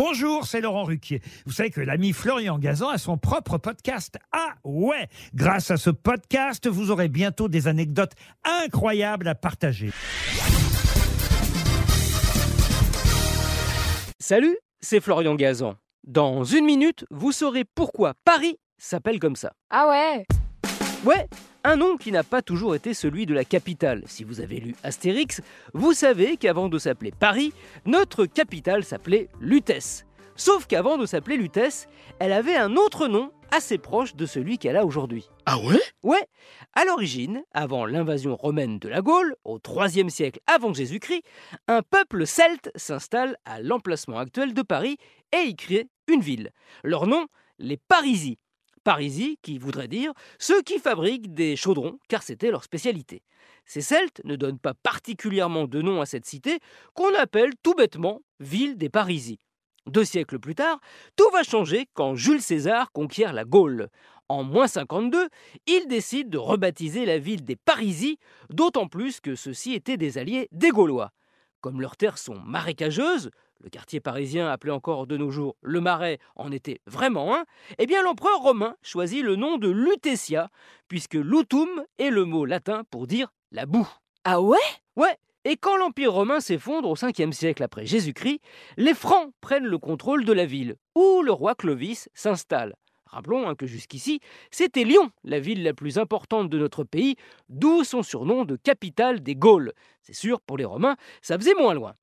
Bonjour, c'est Laurent Ruquier. Vous savez que l'ami Florian Gazan a son propre podcast. Ah ouais Grâce à ce podcast, vous aurez bientôt des anecdotes incroyables à partager. Salut, c'est Florian Gazan. Dans une minute, vous saurez pourquoi Paris s'appelle comme ça. Ah ouais? Ouais, un nom qui n'a pas toujours été celui de la capitale. Si vous avez lu Astérix, vous savez qu'avant de s'appeler Paris, notre capitale s'appelait Lutèce. Sauf qu'avant de s'appeler Lutèce, elle avait un autre nom assez proche de celui qu'elle a aujourd'hui. Ah ouais? Ouais, à l'origine, avant l'invasion romaine de la Gaule, au IIIe siècle avant Jésus-Christ, un peuple celte s'installe à l'emplacement actuel de Paris et y crée une ville. Leur nom, les Parisis. Parisis, qui voudrait dire ceux qui fabriquent des chaudrons, car c'était leur spécialité. Ces Celtes ne donnent pas particulièrement de nom à cette cité, qu'on appelle tout bêtement ville des Parisis. Deux siècles plus tard, tout va changer quand Jules César conquiert la Gaule. En moins 52, il décide de rebaptiser la ville des Parisis, d'autant plus que ceux-ci étaient des alliés des Gaulois. Comme leurs terres sont marécageuses, le quartier parisien appelé encore de nos jours le Marais en était vraiment un, eh bien l'empereur romain choisit le nom de Lutetia, puisque lutum est le mot latin pour dire la boue. Ah ouais? Ouais, et quand l'Empire romain s'effondre au 5e siècle après Jésus-Christ, les Francs prennent le contrôle de la ville, où le roi Clovis s'installe. Rappelons hein, que jusqu'ici, c'était Lyon, la ville la plus importante de notre pays, d'où son surnom de capitale des Gaules. C'est sûr, pour les Romains, ça faisait moins loin.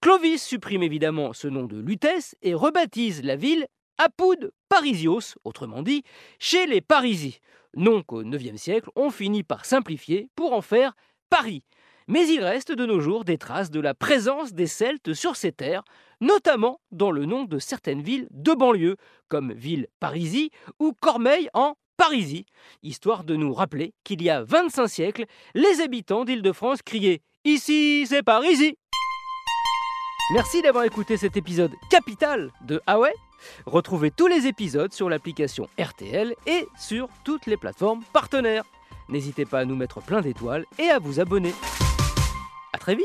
Clovis supprime évidemment ce nom de Lutèce et rebaptise la ville Apud Parisios, autrement dit, chez les Parisis. Nom qu'au IXe siècle, on finit par simplifier pour en faire Paris. Mais il reste de nos jours des traces de la présence des Celtes sur ces terres, notamment dans le nom de certaines villes de banlieue, comme Ville Parisie ou Cormeilles en Parisie, histoire de nous rappeler qu'il y a 25 siècles, les habitants d'Île-de-France criaient Ici, c'est Parisie Merci d'avoir écouté cet épisode capital de Ah Retrouvez tous les épisodes sur l'application RTL et sur toutes les plateformes partenaires. N'hésitez pas à nous mettre plein d'étoiles et à vous abonner. Très